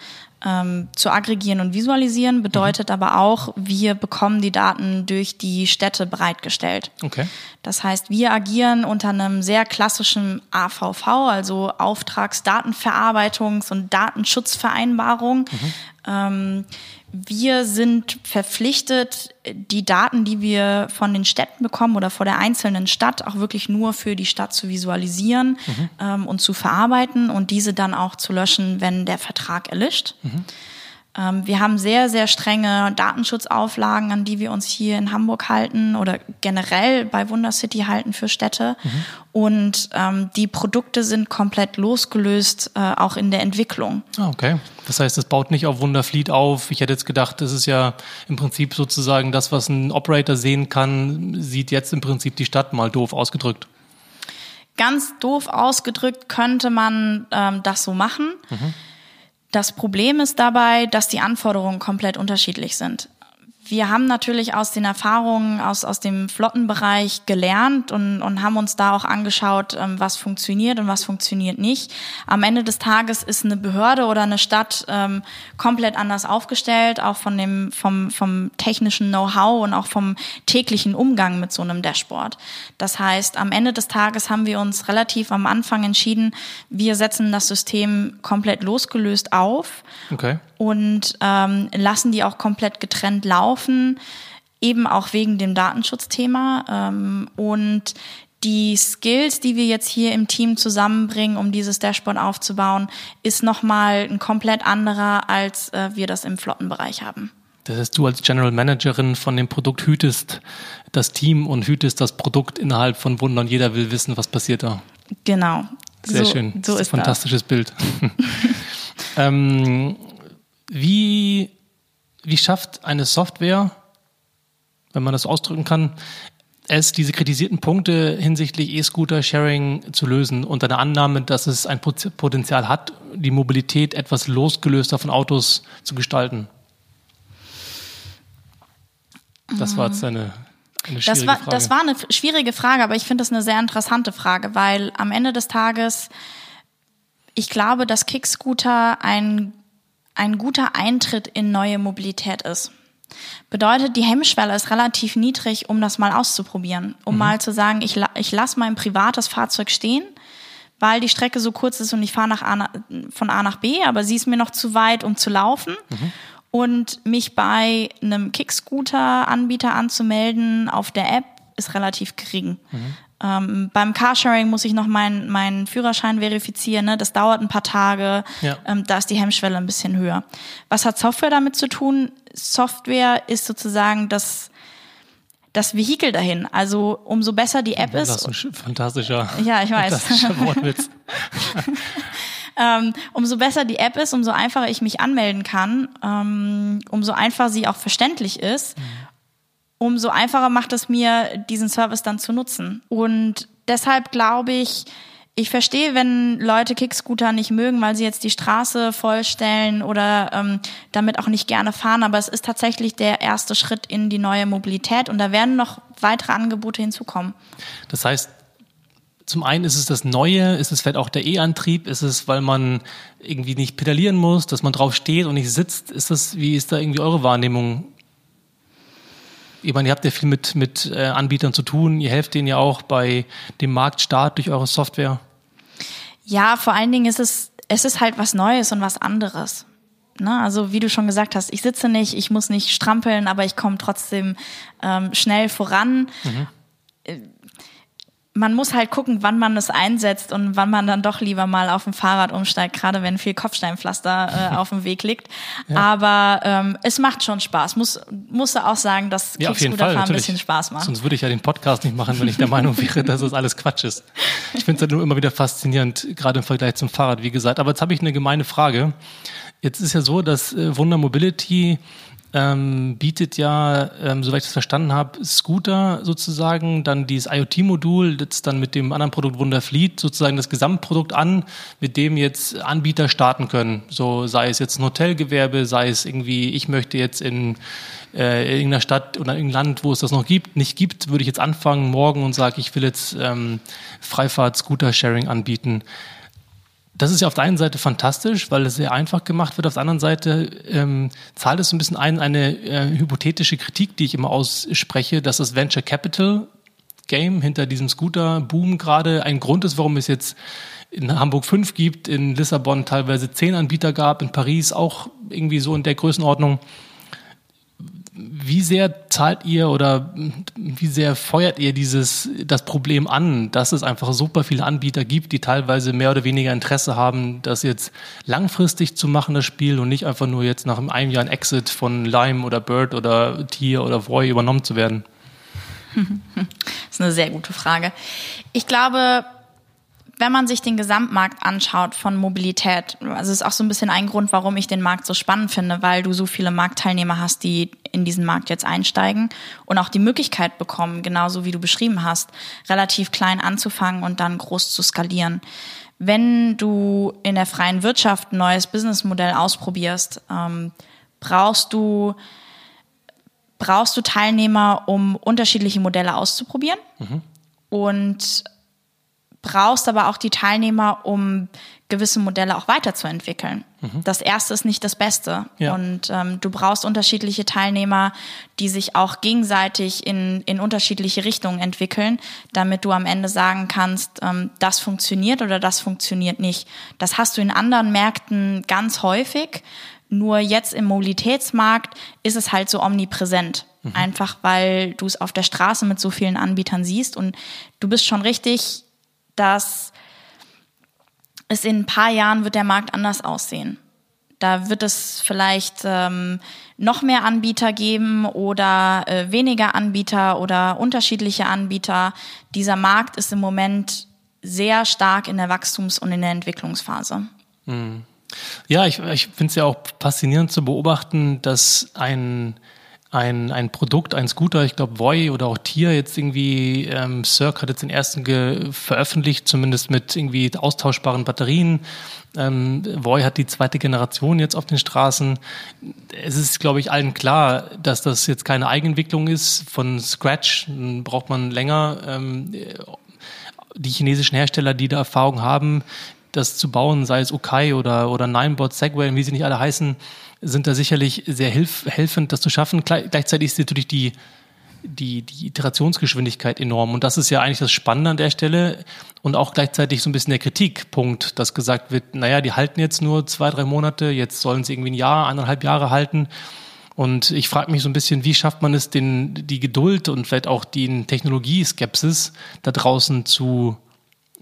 ähm, zu aggregieren und visualisieren. Bedeutet mhm. aber auch, wir bekommen die Daten durch die Städte bereitgestellt. Okay. Das heißt, wir agieren unter einem sehr klassischen AVV, also Auftragsdatenverarbeitungs- und Datenschutzvereinbarung. Mhm. Ähm, wir sind verpflichtet, die Daten, die wir von den Städten bekommen oder vor der einzelnen Stadt, auch wirklich nur für die Stadt zu visualisieren mhm. ähm, und zu verarbeiten und diese dann auch zu löschen, wenn der Vertrag erlischt. Mhm. Ähm, wir haben sehr, sehr strenge Datenschutzauflagen, an die wir uns hier in Hamburg halten oder generell bei Wundercity halten für Städte. Mhm. Und ähm, die Produkte sind komplett losgelöst, äh, auch in der Entwicklung. Ah, okay. Das heißt, es baut nicht auf Wunderfleet auf. Ich hätte jetzt gedacht, das ist ja im Prinzip sozusagen das, was ein Operator sehen kann, sieht jetzt im Prinzip die Stadt mal doof ausgedrückt. Ganz doof ausgedrückt könnte man ähm, das so machen. Mhm. Das Problem ist dabei, dass die Anforderungen komplett unterschiedlich sind. Wir haben natürlich aus den Erfahrungen aus, aus dem Flottenbereich gelernt und, und haben uns da auch angeschaut, ähm, was funktioniert und was funktioniert nicht. Am Ende des Tages ist eine Behörde oder eine Stadt ähm, komplett anders aufgestellt, auch von dem, vom, vom technischen Know-how und auch vom täglichen Umgang mit so einem Dashboard. Das heißt, am Ende des Tages haben wir uns relativ am Anfang entschieden, wir setzen das System komplett losgelöst auf. Okay und ähm, lassen die auch komplett getrennt laufen, eben auch wegen dem Datenschutzthema. Ähm, und die Skills, die wir jetzt hier im Team zusammenbringen, um dieses Dashboard aufzubauen, ist nochmal ein komplett anderer, als äh, wir das im Flottenbereich haben. Das heißt, du als General Managerin von dem Produkt hütest das Team und hütest das Produkt innerhalb von Wunder und jeder will wissen, was passiert da. Genau. Sehr so, schön. So ist ein fantastisches das. Bild. ähm, wie, wie schafft eine Software, wenn man das ausdrücken kann, es diese kritisierten Punkte hinsichtlich E-Scooter-Sharing zu lösen unter der Annahme, dass es ein Potenzial hat, die Mobilität etwas losgelöster von Autos zu gestalten? Das war jetzt eine, eine schwierige das war, Frage. Das war eine schwierige Frage, aber ich finde das eine sehr interessante Frage, weil am Ende des Tages, ich glaube, dass Kickscooter ein ein guter Eintritt in neue Mobilität ist. Bedeutet, die Hemmschwelle ist relativ niedrig, um das mal auszuprobieren. Um mhm. mal zu sagen, ich, ich lasse mein privates Fahrzeug stehen, weil die Strecke so kurz ist und ich fahre von A nach B, aber sie ist mir noch zu weit, um zu laufen. Mhm. Und mich bei einem Kickscooter-Anbieter anzumelden auf der App ist relativ gering. Mhm. Ähm, beim Carsharing muss ich noch meinen meinen Führerschein verifizieren. Ne? Das dauert ein paar Tage. Ja. Ähm, da ist die Hemmschwelle ein bisschen höher. Was hat Software damit zu tun? Software ist sozusagen das das Vehikel dahin. Also umso besser die App ist. Das ist ein fantastischer, ja, ich weiß. fantastischer Wortwitz. ähm, umso besser die App ist, umso einfacher ich mich anmelden kann, ähm, umso einfacher sie auch verständlich ist. Umso einfacher macht es mir, diesen Service dann zu nutzen. Und deshalb glaube ich, ich verstehe, wenn Leute Kickscooter nicht mögen, weil sie jetzt die Straße vollstellen oder ähm, damit auch nicht gerne fahren, aber es ist tatsächlich der erste Schritt in die neue Mobilität und da werden noch weitere Angebote hinzukommen. Das heißt, zum einen ist es das Neue, ist es vielleicht auch der E-Antrieb, ist es, weil man irgendwie nicht pedalieren muss, dass man drauf steht und nicht sitzt. Ist das, wie ist da irgendwie eure Wahrnehmung ich meine, ihr habt ja viel mit, mit äh, Anbietern zu tun. Ihr helft denen ja auch bei dem Marktstart durch eure Software. Ja, vor allen Dingen ist es, es ist halt was Neues und was anderes. Ne? Also wie du schon gesagt hast, ich sitze nicht, ich muss nicht strampeln, aber ich komme trotzdem ähm, schnell voran. Mhm. Man muss halt gucken, wann man es einsetzt und wann man dann doch lieber mal auf dem Fahrrad umsteigt, gerade wenn viel Kopfsteinpflaster äh, auf dem Weg liegt. Ja. Aber ähm, es macht schon Spaß. Muss musste auch sagen, dass ja, Kickscooterfahren ein bisschen Spaß macht. Sonst würde ich ja den Podcast nicht machen, wenn ich der Meinung wäre, dass es alles Quatsch ist. Ich finde es halt nur immer wieder faszinierend, gerade im Vergleich zum Fahrrad, wie gesagt. Aber jetzt habe ich eine gemeine Frage. Jetzt ist ja so, dass äh, Wunder Mobility ähm, bietet ja, ähm, soweit ich das verstanden habe, Scooter sozusagen, dann dieses IoT-Modul, das dann mit dem anderen Produkt Wunderfleet sozusagen das Gesamtprodukt an, mit dem jetzt Anbieter starten können. So sei es jetzt ein Hotelgewerbe, sei es irgendwie, ich möchte jetzt in äh, irgendeiner Stadt oder in irgendeinem Land, wo es das noch gibt, nicht gibt, würde ich jetzt anfangen morgen und sage, ich will jetzt ähm, Freifahrt-Scooter-Sharing anbieten das ist ja auf der einen Seite fantastisch, weil es sehr einfach gemacht wird. Auf der anderen Seite ähm, zahlt es ein bisschen ein, eine äh, hypothetische Kritik, die ich immer ausspreche, dass das Venture Capital Game hinter diesem Scooter-Boom gerade ein Grund ist, warum es jetzt in Hamburg fünf gibt, in Lissabon teilweise zehn Anbieter gab, in Paris auch irgendwie so in der Größenordnung wie sehr zahlt ihr oder wie sehr feuert ihr dieses, das Problem an, dass es einfach super viele Anbieter gibt, die teilweise mehr oder weniger Interesse haben, das jetzt langfristig zu machen, das Spiel, und nicht einfach nur jetzt nach einem Jahr ein Exit von Lime oder Bird oder Tier oder Voy übernommen zu werden? Das ist eine sehr gute Frage. Ich glaube, wenn man sich den Gesamtmarkt anschaut von Mobilität, also ist auch so ein bisschen ein Grund, warum ich den Markt so spannend finde, weil du so viele Marktteilnehmer hast, die in diesen Markt jetzt einsteigen und auch die Möglichkeit bekommen, genauso wie du beschrieben hast, relativ klein anzufangen und dann groß zu skalieren. Wenn du in der freien Wirtschaft ein neues Businessmodell ausprobierst, ähm, brauchst du brauchst du Teilnehmer, um unterschiedliche Modelle auszuprobieren. Mhm. Und brauchst aber auch die Teilnehmer, um gewisse Modelle auch weiterzuentwickeln. Mhm. Das erste ist nicht das Beste. Ja. Und ähm, du brauchst unterschiedliche Teilnehmer, die sich auch gegenseitig in, in unterschiedliche Richtungen entwickeln, damit du am Ende sagen kannst, ähm, das funktioniert oder das funktioniert nicht. Das hast du in anderen Märkten ganz häufig. Nur jetzt im Mobilitätsmarkt ist es halt so omnipräsent. Mhm. Einfach weil du es auf der Straße mit so vielen Anbietern siehst und du bist schon richtig, dass es in ein paar Jahren wird der Markt anders aussehen. Da wird es vielleicht ähm, noch mehr Anbieter geben oder äh, weniger Anbieter oder unterschiedliche Anbieter. Dieser Markt ist im Moment sehr stark in der Wachstums- und in der Entwicklungsphase. Mhm. Ja, ich, ich finde es ja auch faszinierend zu beobachten, dass ein ein, ein Produkt, ein Scooter, ich glaube Voi oder auch Tier jetzt irgendwie, ähm, Cirque hat jetzt den ersten veröffentlicht, zumindest mit irgendwie austauschbaren Batterien. Ähm, Voi hat die zweite Generation jetzt auf den Straßen. Es ist, glaube ich, allen klar, dass das jetzt keine Eigenentwicklung ist. Von Scratch braucht man länger. Ähm, die chinesischen Hersteller, die da Erfahrung haben, das zu bauen, sei es Okai oder, oder Ninebot, Segway, wie sie nicht alle heißen, sind da sicherlich sehr hilf helfend, das zu schaffen. Gleichzeitig ist natürlich die, die, die Iterationsgeschwindigkeit enorm. Und das ist ja eigentlich das Spannende an der Stelle und auch gleichzeitig so ein bisschen der Kritikpunkt, dass gesagt wird, naja, die halten jetzt nur zwei, drei Monate, jetzt sollen sie irgendwie ein Jahr, eineinhalb Jahre halten. Und ich frage mich so ein bisschen, wie schafft man es, den, die Geduld und vielleicht auch die Technologieskepsis da draußen zu,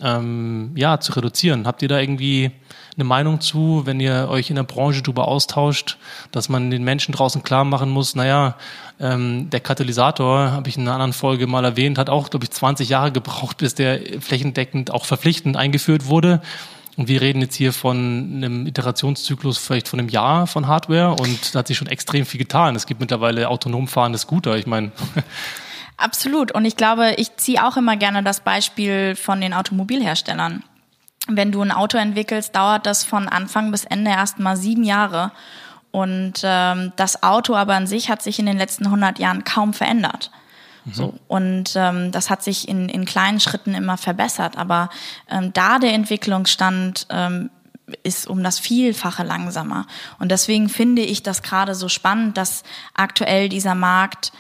ähm, ja, zu reduzieren? Habt ihr da irgendwie eine Meinung zu, wenn ihr euch in der Branche darüber austauscht, dass man den Menschen draußen klar machen muss, naja, ähm, der Katalysator, habe ich in einer anderen Folge mal erwähnt, hat auch, glaube ich, 20 Jahre gebraucht, bis der flächendeckend auch verpflichtend eingeführt wurde. Und wir reden jetzt hier von einem Iterationszyklus vielleicht von einem Jahr von Hardware und da hat sich schon extrem viel getan. Es gibt mittlerweile autonom fahrende Scooter. Ich meine. Absolut. Und ich glaube, ich ziehe auch immer gerne das Beispiel von den Automobilherstellern wenn du ein Auto entwickelst, dauert das von Anfang bis Ende erst mal sieben Jahre. Und ähm, das Auto aber an sich hat sich in den letzten 100 Jahren kaum verändert. Mhm. So, und ähm, das hat sich in, in kleinen Schritten immer verbessert. Aber ähm, da der Entwicklungsstand ähm, ist um das Vielfache langsamer. Und deswegen finde ich das gerade so spannend, dass aktuell dieser Markt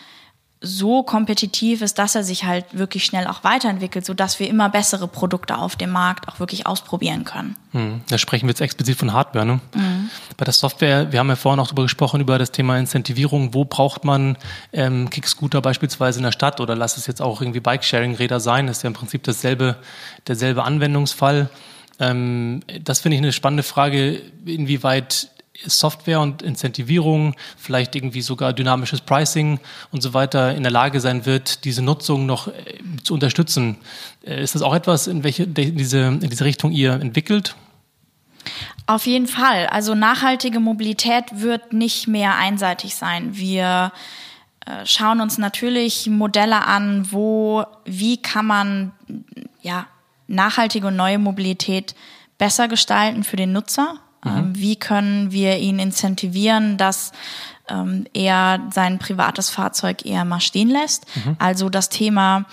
so kompetitiv ist, dass er sich halt wirklich schnell auch weiterentwickelt, so dass wir immer bessere Produkte auf dem Markt auch wirklich ausprobieren können. Hm, da sprechen wir jetzt explizit von Hardware. Ne? Mhm. Bei der Software, wir haben ja vorhin auch darüber gesprochen, über das Thema Incentivierung. Wo braucht man ähm, Kickscooter beispielsweise in der Stadt oder lass es jetzt auch irgendwie Bike-Sharing-Räder sein? Das ist ja im Prinzip dasselbe, derselbe Anwendungsfall. Ähm, das finde ich eine spannende Frage, inwieweit Software und Incentivierung, vielleicht irgendwie sogar dynamisches Pricing und so weiter in der Lage sein wird, diese Nutzung noch äh, zu unterstützen. Äh, ist das auch etwas, in welche in diese, in diese Richtung ihr entwickelt? Auf jeden Fall. Also nachhaltige Mobilität wird nicht mehr einseitig sein. Wir äh, schauen uns natürlich Modelle an, wo, wie kann man ja, nachhaltige und neue Mobilität besser gestalten für den Nutzer Mhm. Ähm, wie können wir ihn incentivieren, dass ähm, er sein privates Fahrzeug eher mal stehen lässt? Mhm. Also das Thema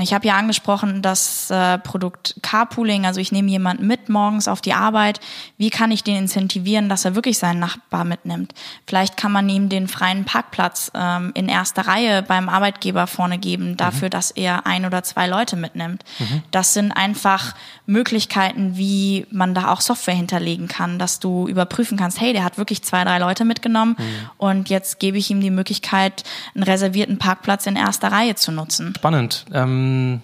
ich habe ja angesprochen, das äh, Produkt Carpooling, also ich nehme jemanden mit morgens auf die Arbeit. Wie kann ich den incentivieren, dass er wirklich seinen Nachbar mitnimmt? Vielleicht kann man ihm den freien Parkplatz ähm, in erster Reihe beim Arbeitgeber vorne geben, dafür, mhm. dass er ein oder zwei Leute mitnimmt. Mhm. Das sind einfach Möglichkeiten, wie man da auch Software hinterlegen kann, dass du überprüfen kannst, hey, der hat wirklich zwei, drei Leute mitgenommen mhm. und jetzt gebe ich ihm die Möglichkeit, einen reservierten Parkplatz in erster Reihe zu nutzen. Spannend. Ähm ähm,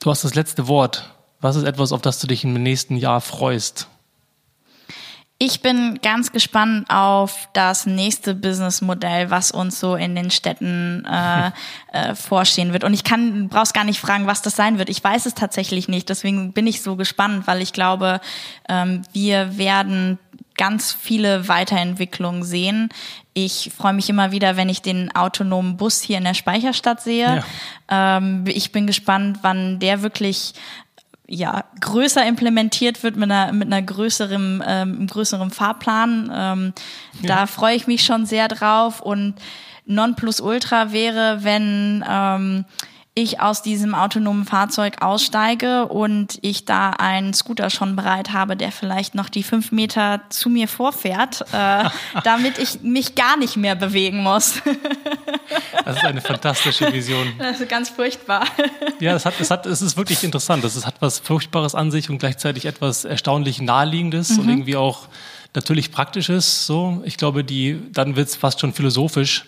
du hast das letzte Wort. Was ist etwas, auf das du dich im nächsten Jahr freust? Ich bin ganz gespannt auf das nächste Businessmodell, was uns so in den Städten äh, äh, vorstehen wird. Und ich kann, brauchst gar nicht fragen, was das sein wird. Ich weiß es tatsächlich nicht. Deswegen bin ich so gespannt, weil ich glaube, ähm, wir werden ganz viele Weiterentwicklungen sehen. Ich freue mich immer wieder, wenn ich den autonomen Bus hier in der Speicherstadt sehe. Ja. Ähm, ich bin gespannt, wann der wirklich ja, größer implementiert wird mit einer, mit einer größeren, ähm, größeren Fahrplan. Ähm, ja. Da freue ich mich schon sehr drauf und Nonplusultra wäre, wenn ähm, ich aus diesem autonomen Fahrzeug aussteige und ich da einen Scooter schon bereit habe, der vielleicht noch die fünf Meter zu mir vorfährt, äh, damit ich mich gar nicht mehr bewegen muss. das ist eine fantastische Vision. Das ist ganz furchtbar. Ja, es, hat, es, hat, es ist wirklich interessant. Es hat was Furchtbares an sich und gleichzeitig etwas erstaunlich Naheliegendes mhm. und irgendwie auch natürlich Praktisches. So, ich glaube, die dann wird es fast schon philosophisch.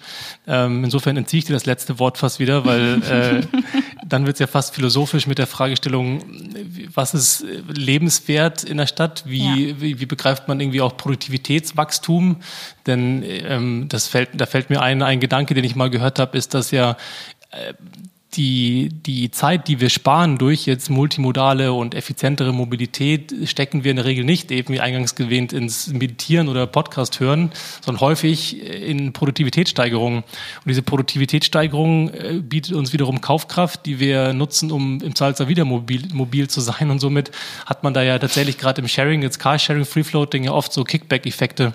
Ähm, insofern entziehe ich dir das letzte Wort fast wieder, weil äh, dann wird es ja fast philosophisch mit der Fragestellung, was ist lebenswert in der Stadt? Wie, ja. wie, wie, begreift man irgendwie auch Produktivitätswachstum? Denn ähm, das fällt, da fällt mir ein, ein Gedanke, den ich mal gehört habe, ist, dass ja äh, die, die Zeit, die wir sparen durch jetzt multimodale und effizientere Mobilität, stecken wir in der Regel nicht, eben wie eingangs gewähnt, ins Meditieren oder Podcast hören, sondern häufig in Produktivitätssteigerung. Und diese Produktivitätssteigerung äh, bietet uns wiederum Kaufkraft, die wir nutzen, um im Salzer wieder mobil, mobil zu sein. Und somit hat man da ja tatsächlich gerade im Sharing, jetzt Carsharing, Free Floating, ja oft so Kickback-Effekte,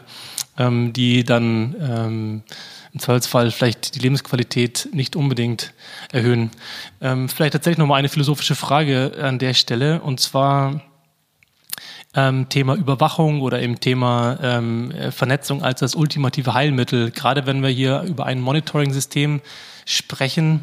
ähm, die dann ähm, im Zweifelsfall vielleicht die Lebensqualität nicht unbedingt erhöhen. Ähm, vielleicht tatsächlich nochmal eine philosophische Frage an der Stelle und zwar ähm, Thema Überwachung oder eben Thema ähm, Vernetzung als das ultimative Heilmittel. Gerade wenn wir hier über ein Monitoring-System sprechen,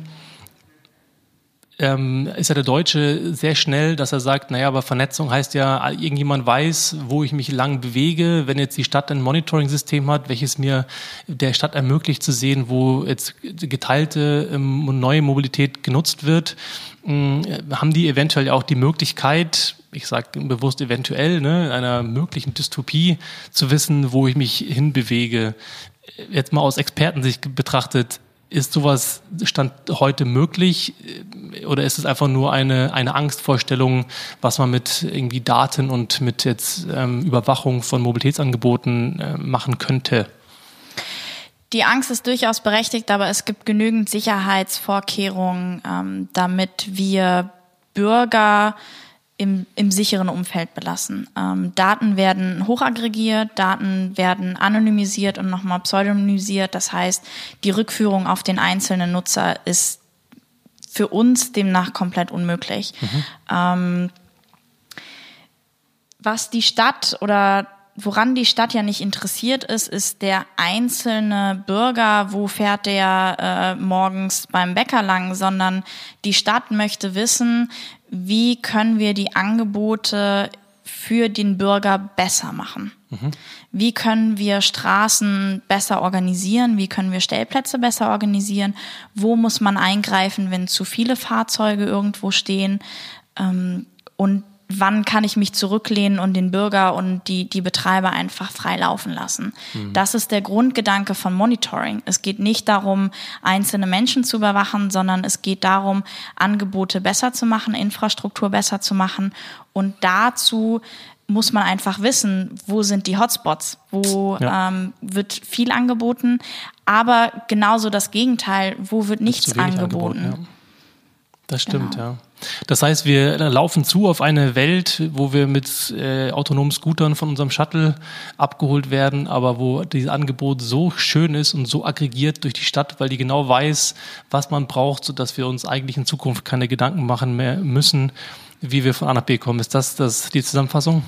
ähm, ist ja der Deutsche sehr schnell, dass er sagt, naja, aber Vernetzung heißt ja, irgendjemand weiß, wo ich mich lang bewege. Wenn jetzt die Stadt ein Monitoring-System hat, welches mir der Stadt ermöglicht zu sehen, wo jetzt geteilte ähm, und neue Mobilität genutzt wird, ähm, haben die eventuell auch die Möglichkeit, ich sage bewusst eventuell, ne, einer möglichen Dystopie zu wissen, wo ich mich hinbewege. Jetzt mal aus Expertensicht betrachtet, ist sowas Stand heute möglich oder ist es einfach nur eine, eine Angstvorstellung, was man mit irgendwie Daten und mit jetzt ähm, Überwachung von Mobilitätsangeboten äh, machen könnte? Die Angst ist durchaus berechtigt, aber es gibt genügend Sicherheitsvorkehrungen, ähm, damit wir Bürger im, im sicheren Umfeld belassen. Ähm, Daten werden hochaggregiert, Daten werden anonymisiert und nochmal pseudonymisiert. Das heißt, die Rückführung auf den einzelnen Nutzer ist für uns demnach komplett unmöglich. Mhm. Ähm, was die Stadt oder woran die Stadt ja nicht interessiert ist, ist der einzelne Bürger, wo fährt der äh, morgens beim Bäcker lang, sondern die Stadt möchte wissen, wie können wir die Angebote für den Bürger besser machen? Mhm. Wie können wir Straßen besser organisieren? Wie können wir Stellplätze besser organisieren? Wo muss man eingreifen, wenn zu viele Fahrzeuge irgendwo stehen? Ähm, und wann kann ich mich zurücklehnen und den Bürger und die, die Betreiber einfach frei laufen lassen. Mhm. Das ist der Grundgedanke von Monitoring. Es geht nicht darum, einzelne Menschen zu überwachen, sondern es geht darum, Angebote besser zu machen, Infrastruktur besser zu machen. Und dazu muss man einfach wissen, wo sind die Hotspots, wo ja. ähm, wird viel angeboten, aber genauso das Gegenteil, wo wird nichts angeboten. angeboten ja. Das stimmt, genau. ja. Das heißt, wir laufen zu auf eine Welt, wo wir mit äh, autonomen Scootern von unserem Shuttle abgeholt werden, aber wo dieses Angebot so schön ist und so aggregiert durch die Stadt, weil die genau weiß, was man braucht, sodass wir uns eigentlich in Zukunft keine Gedanken machen mehr müssen, wie wir von A nach B kommen. Ist das, das die Zusammenfassung?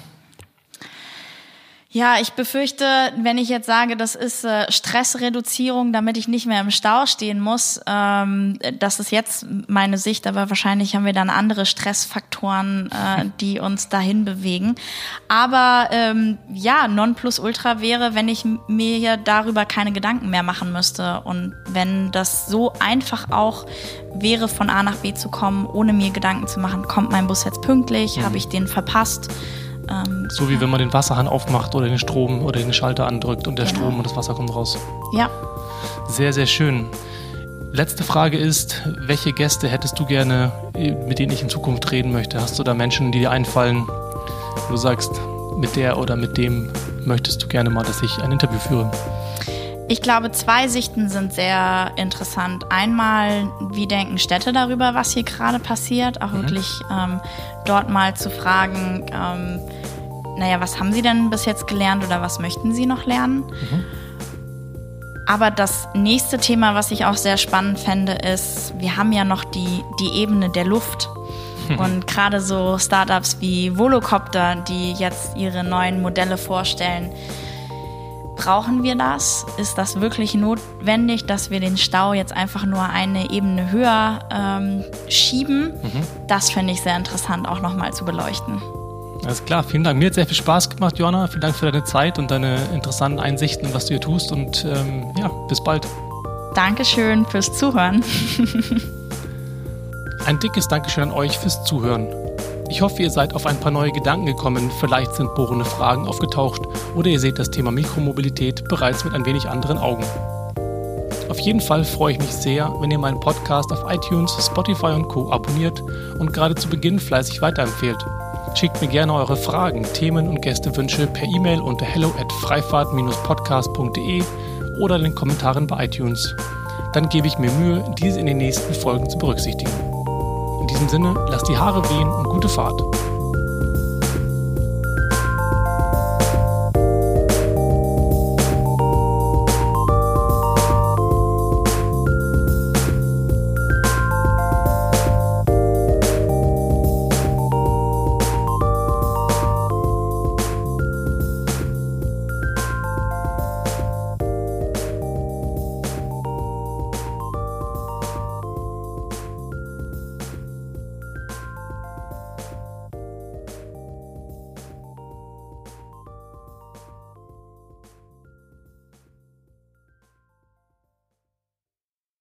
Ja, ich befürchte, wenn ich jetzt sage, das ist äh, Stressreduzierung, damit ich nicht mehr im Stau stehen muss, ähm, das ist jetzt meine Sicht, aber wahrscheinlich haben wir dann andere Stressfaktoren, äh, die uns dahin bewegen. Aber ähm, ja, Nonplusultra wäre, wenn ich mir darüber keine Gedanken mehr machen müsste und wenn das so einfach auch wäre, von A nach B zu kommen, ohne mir Gedanken zu machen, kommt mein Bus jetzt pünktlich, mhm. habe ich den verpasst? Ähm, so wie wenn man den Wasserhahn aufmacht oder den Strom oder den Schalter andrückt und der genau. Strom und das Wasser kommt raus. Ja. Sehr, sehr schön. Letzte Frage ist, welche Gäste hättest du gerne, mit denen ich in Zukunft reden möchte? Hast du da Menschen, die dir einfallen, wo du sagst, mit der oder mit dem möchtest du gerne mal, dass ich ein Interview führe? Ich glaube, zwei Sichten sind sehr interessant. Einmal, wie denken Städte darüber, was hier gerade passiert? Auch mhm. wirklich ähm, dort mal zu fragen, ähm, naja, was haben Sie denn bis jetzt gelernt oder was möchten Sie noch lernen? Mhm. Aber das nächste Thema, was ich auch sehr spannend fände, ist, wir haben ja noch die, die Ebene der Luft. Und gerade so Startups wie Volocopter, die jetzt ihre neuen Modelle vorstellen, brauchen wir das? Ist das wirklich notwendig, dass wir den Stau jetzt einfach nur eine Ebene höher ähm, schieben? Mhm. Das finde ich sehr interessant, auch nochmal zu beleuchten. Alles klar, vielen Dank. Mir hat sehr viel Spaß gemacht, Joanna. Vielen Dank für deine Zeit und deine interessanten Einsichten, was du hier tust. Und ähm, ja, bis bald. Dankeschön fürs Zuhören. Ein dickes Dankeschön an euch fürs Zuhören. Ich hoffe, ihr seid auf ein paar neue Gedanken gekommen, vielleicht sind bohrende Fragen aufgetaucht oder ihr seht das Thema Mikromobilität bereits mit ein wenig anderen Augen. Auf jeden Fall freue ich mich sehr, wenn ihr meinen Podcast auf iTunes, Spotify und Co. abonniert und gerade zu Beginn fleißig weiterempfehlt. Schickt mir gerne eure Fragen, Themen und Gästewünsche per E-Mail unter hello at freifahrt-podcast.de oder in den Kommentaren bei iTunes. Dann gebe ich mir Mühe, diese in den nächsten Folgen zu berücksichtigen. In diesem Sinne, lasst die Haare wehen und gute Fahrt.